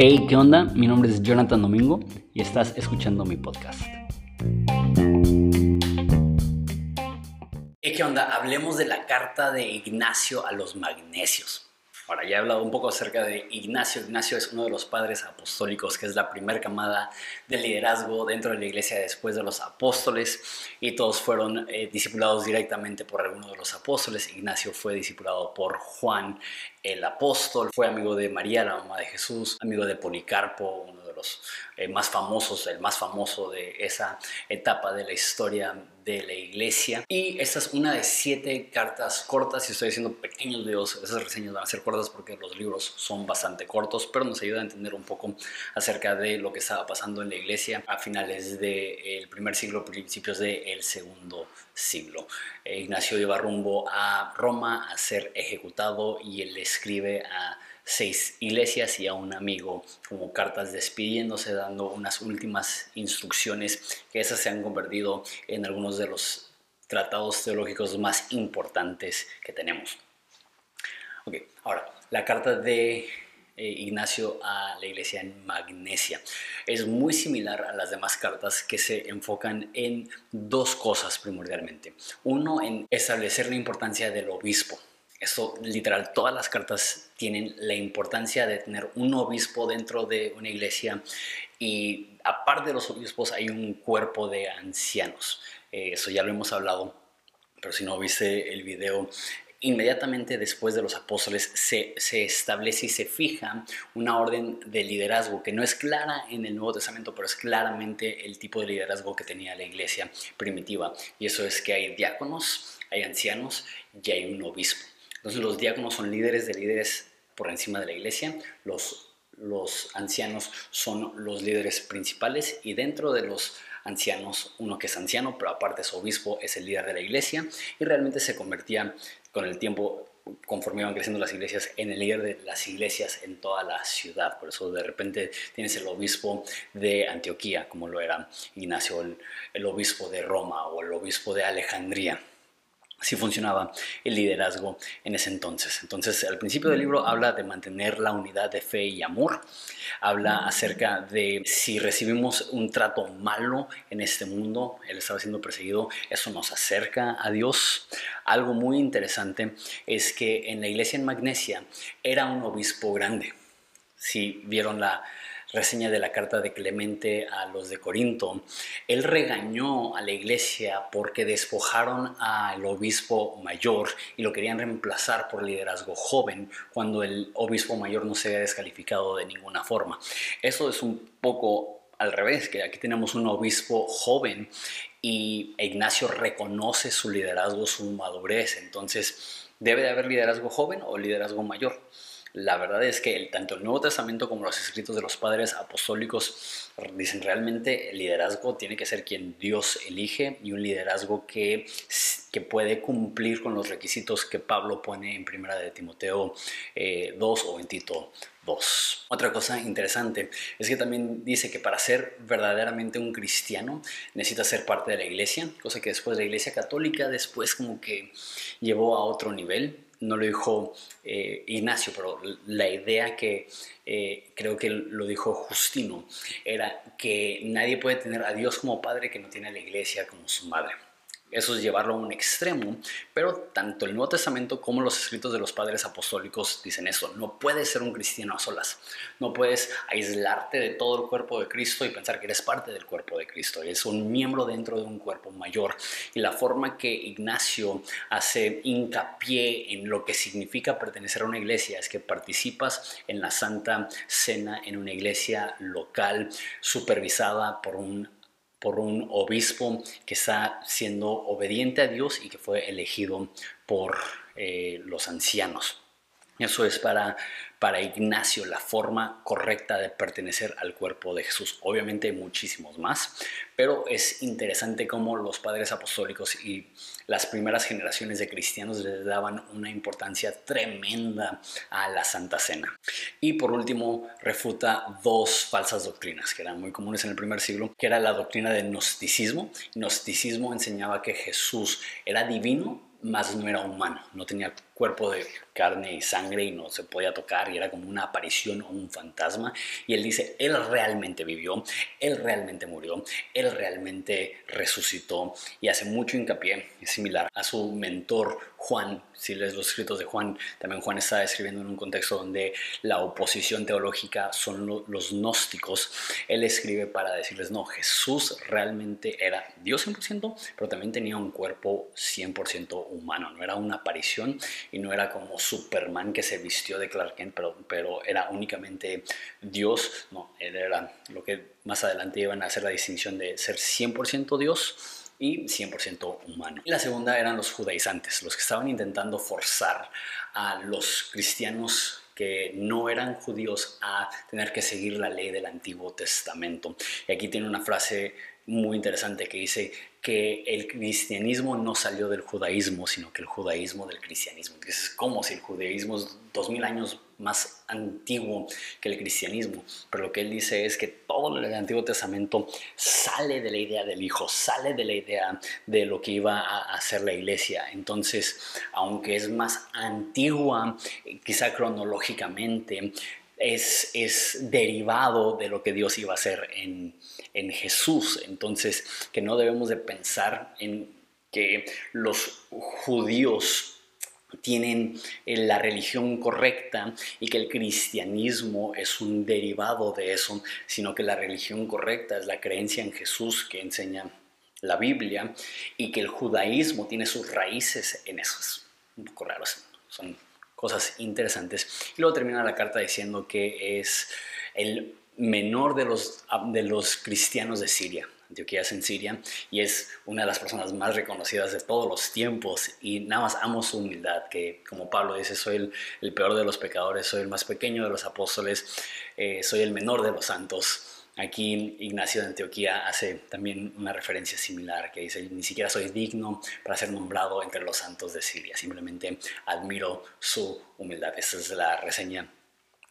Hey, ¿qué onda? Mi nombre es Jonathan Domingo y estás escuchando mi podcast. Hey, ¿qué onda? Hablemos de la carta de Ignacio a los magnesios. Ahora, ya he hablado un poco acerca de Ignacio. Ignacio es uno de los padres apostólicos, que es la primera camada de liderazgo dentro de la iglesia después de los apóstoles, y todos fueron eh, discipulados directamente por alguno de los apóstoles. Ignacio fue discipulado por Juan el apóstol, fue amigo de María, la mamá de Jesús, amigo de Policarpo, uno de los eh, más famosos, el más famoso de esa etapa de la historia de la iglesia. Y esta es una de siete cartas cortas estoy haciendo pequeños videos. Esas reseñas van a ser cortas porque los libros son bastante cortos, pero nos ayuda a entender un poco acerca de lo que estaba pasando en la iglesia a finales del primer siglo, principios del segundo siglo. Ignacio iba rumbo a Roma a ser ejecutado y él escribe a seis iglesias y a un amigo como cartas despidiéndose, dando unas últimas instrucciones que esas se han convertido en algunos de los tratados teológicos más importantes que tenemos. Ok, ahora, la carta de eh, Ignacio a la iglesia en Magnesia. Es muy similar a las demás cartas que se enfocan en dos cosas primordialmente. Uno, en establecer la importancia del obispo. Esto literal, todas las cartas tienen la importancia de tener un obispo dentro de una iglesia y aparte de los obispos hay un cuerpo de ancianos. Eh, eso ya lo hemos hablado, pero si no viste el video, inmediatamente después de los apóstoles se, se, establece y se fija una orden de liderazgo que no es clara en el Nuevo Testamento, pero es claramente el tipo de liderazgo que tenía la iglesia primitiva. Y eso es que hay diáconos, hay ancianos y hay un obispo. Entonces los diáconos son líderes de líderes por encima de la iglesia, los, ancianos son los líderes principales y dentro de los ancianos, uno que es anciano, pero aparte es obispo, es el líder de la iglesia y realmente se convertía con el tiempo conforme iban creciendo las iglesias, en el líder de las iglesias en toda la ciudad. Por eso de repente tienes el obispo de Antioquía, como lo era Ignacio, el, el obispo de Roma o el obispo de Alejandría. Así funcionaba el liderazgo en ese entonces. Entonces, al principio del libro habla de mantener la unidad de fe y amor. Habla acerca de si recibimos un trato malo en este mundo, él estaba siendo perseguido, eso nos acerca a Dios. Algo muy interesante es que en la iglesia en Magnesia era un obispo grande. Si vieron la, reseña de la carta de Clemente a los de Corinto, él regañó a la iglesia porque despojaron al obispo mayor y lo querían reemplazar por liderazgo joven cuando el obispo mayor no se había descalificado de ninguna forma. Eso es un poco al revés, que aquí tenemos un obispo joven y Ignacio reconoce su liderazgo, su madurez, entonces debe de haber liderazgo joven o liderazgo mayor. La verdad es que tanto el Nuevo Testamento como los escritos de los padres apostólicos dicen realmente el liderazgo tiene que ser quien Dios elige y un liderazgo que, que puede cumplir con los requisitos que Pablo pone en Primera de Timoteo 2 eh, o en Tito 2. Otra cosa interesante es que también dice que para ser verdaderamente un cristiano necesita ser parte de la iglesia, cosa que después la iglesia católica después como que llevó a otro nivel no lo dijo eh, Ignacio, pero la idea que eh, creo que lo dijo Justino era que nadie puede tener a Dios como padre que no tiene a la iglesia como su madre. Eso es llevarlo a un extremo, pero tanto el Nuevo Testamento como los escritos de los padres apostólicos dicen eso. No puedes ser un cristiano a solas. No puedes aislarte de todo el cuerpo de Cristo y pensar que eres parte del cuerpo de Cristo. Eres un miembro dentro de un cuerpo mayor. Y la forma que Ignacio hace hincapié en lo que significa pertenecer a una iglesia es que participas en la Santa Cena en una iglesia local supervisada por un por un obispo que está siendo obediente a Dios y que fue elegido por eh, los ancianos. Eso es para, para Ignacio la forma correcta de pertenecer al cuerpo de Jesús. Obviamente hay muchísimos más, pero es interesante cómo los padres apostólicos y las primeras generaciones de cristianos les daban una importancia tremenda a la Santa Cena. Y por último, refuta dos falsas doctrinas que eran muy comunes en el primer siglo, que era la doctrina del gnosticismo. Gnosticismo enseñaba que Jesús era divino, más no era humano, no tenía cuerpo de carne y sangre y no se podía tocar y era como una aparición o un fantasma. Y él dice, él realmente vivió, él realmente murió, él realmente resucitó. Y hace mucho hincapié, es similar a su mentor Juan, si lees los escritos de Juan, también Juan está escribiendo en un contexto donde la oposición teológica son los gnósticos, él escribe para decirles, no, Jesús realmente era Dios 100%, pero también tenía un cuerpo 100% humano, no era una aparición y no era como Superman que se vistió de Clark Kent, pero, pero era únicamente Dios, no, él era lo que más adelante iban a hacer la distinción de ser 100% Dios y 100% humano. Y la segunda eran los judaizantes, los que estaban intentando forzar a los cristianos que no eran judíos a tener que seguir la ley del Antiguo Testamento. Y aquí tiene una frase muy interesante que dice que el cristianismo no salió del judaísmo, sino que el judaísmo del cristianismo. Es como si el judaísmo es dos mil años más antiguo que el cristianismo. Pero lo que él dice es que todo el Antiguo Testamento sale de la idea del Hijo, sale de la idea de lo que iba a hacer la iglesia. Entonces, aunque es más antigua, quizá cronológicamente, es, es derivado de lo que Dios iba a hacer en, en Jesús. Entonces, que no debemos de pensar en que los judíos tienen eh, la religión correcta y que el cristianismo es un derivado de eso, sino que la religión correcta es la creencia en Jesús que enseña la Biblia y que el judaísmo tiene sus raíces en eso. Es un poco son cosas interesantes. Y luego termina la carta diciendo que es el menor de los, de los cristianos de Siria. Antioquía es en Siria y es una de las personas más reconocidas de todos los tiempos y nada más amo su humildad, que como Pablo dice, soy el, peor de los pecadores, soy el más pequeño de los apóstoles, eh, soy el menor de los santos. Aquí Ignacio de Antioquía hace también una referencia similar que dice, ni siquiera soy digno para ser nombrado entre los santos de Siria, simplemente admiro su humildad. Esa es la reseña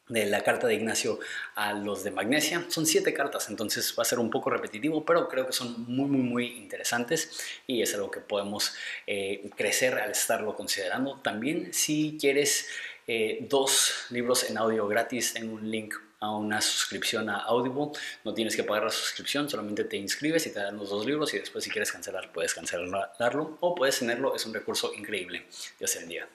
de la carta de Ignacio a los de Magnesia. Son siete cartas, entonces va a ser un poco repetitivo, pero creo que son muy, muy, interesantes y es algo que podemos eh, crecer al estarlo considerando. También si quieres eh, dos libros en audio gratis, en un link a una suscripción a Audible. No tienes que pagar la suscripción, solamente te inscribes y te dan los dos libros y después si quieres cancelar puedes cancelarlo o puedes tenerlo. Es un recurso increíble. Dios bendiga.